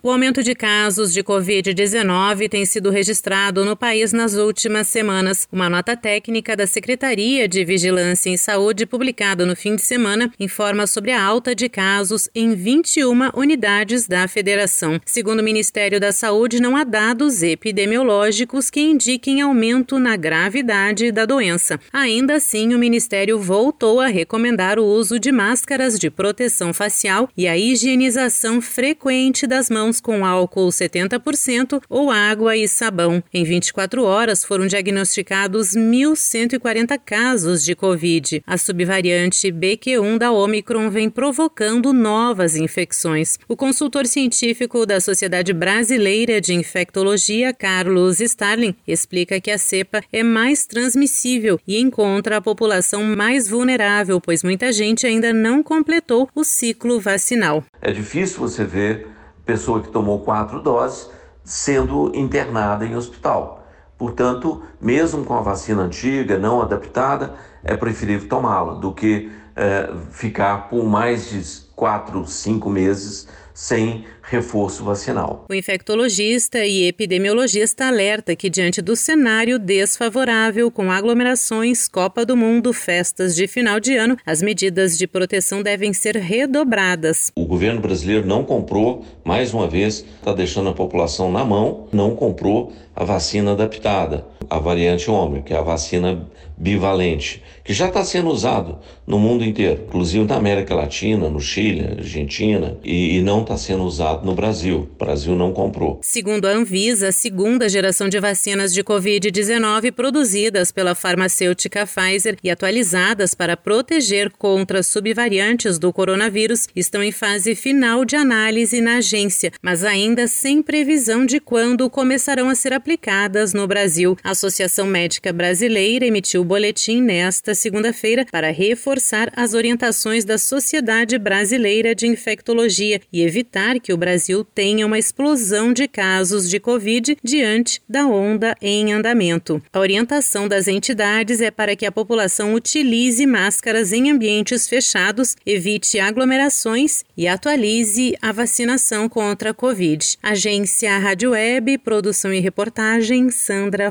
O aumento de casos de Covid-19 tem sido registrado no país nas últimas semanas. Uma nota técnica da Secretaria de Vigilância em Saúde, publicada no fim de semana, informa sobre a alta de casos em 21 unidades da federação. Segundo o Ministério da Saúde, não há dados epidemiológicos que indiquem aumento na gravidade da doença. Ainda assim, o Ministério voltou a recomendar o uso de máscaras de proteção facial e a higienização frequente das mãos mãos com álcool 70% ou água e sabão. Em 24 horas foram diagnosticados 1.140 casos de Covid. A subvariante BQ1 da Omicron vem provocando novas infecções. O consultor científico da Sociedade Brasileira de Infectologia, Carlos Starling, explica que a cepa é mais transmissível e encontra a população mais vulnerável, pois muita gente ainda não completou o ciclo vacinal. É difícil você ver pessoa que tomou quatro doses sendo internada em hospital. Portanto, mesmo com a vacina antiga, não adaptada, é preferível tomá-la do que é, ficar por mais de quatro, cinco meses sem reforço vacinal. O infectologista e epidemiologista alerta que, diante do cenário desfavorável com aglomerações, Copa do Mundo, festas de final de ano, as medidas de proteção devem ser redobradas. O governo brasileiro não comprou, mais uma vez, está deixando a população na mão, não comprou a vacina adaptada, a variante Ômicron, que é a vacina bivalente, que já está sendo usado no mundo inteiro, inclusive na América Latina, no Chile, Argentina, e, e não está sendo usado no Brasil. O Brasil não comprou. Segundo a Anvisa, a segunda geração de vacinas de Covid-19 produzidas pela farmacêutica Pfizer e atualizadas para proteger contra subvariantes do coronavírus estão em fase final de análise na agência, mas ainda sem previsão de quando começarão a ser aplicadas no Brasil. A Associação Médica Brasileira emitiu o boletim nesta segunda-feira para reforçar as orientações da Sociedade Brasileira de Infectologia e evitar que o Brasil tenha uma explosão de casos de Covid diante da onda em andamento. A orientação das entidades é para que a população utilize máscaras em ambientes fechados, evite aglomerações e atualize a vacinação contra a Covid. Agência Rádio Web, produção e reportagem Sandra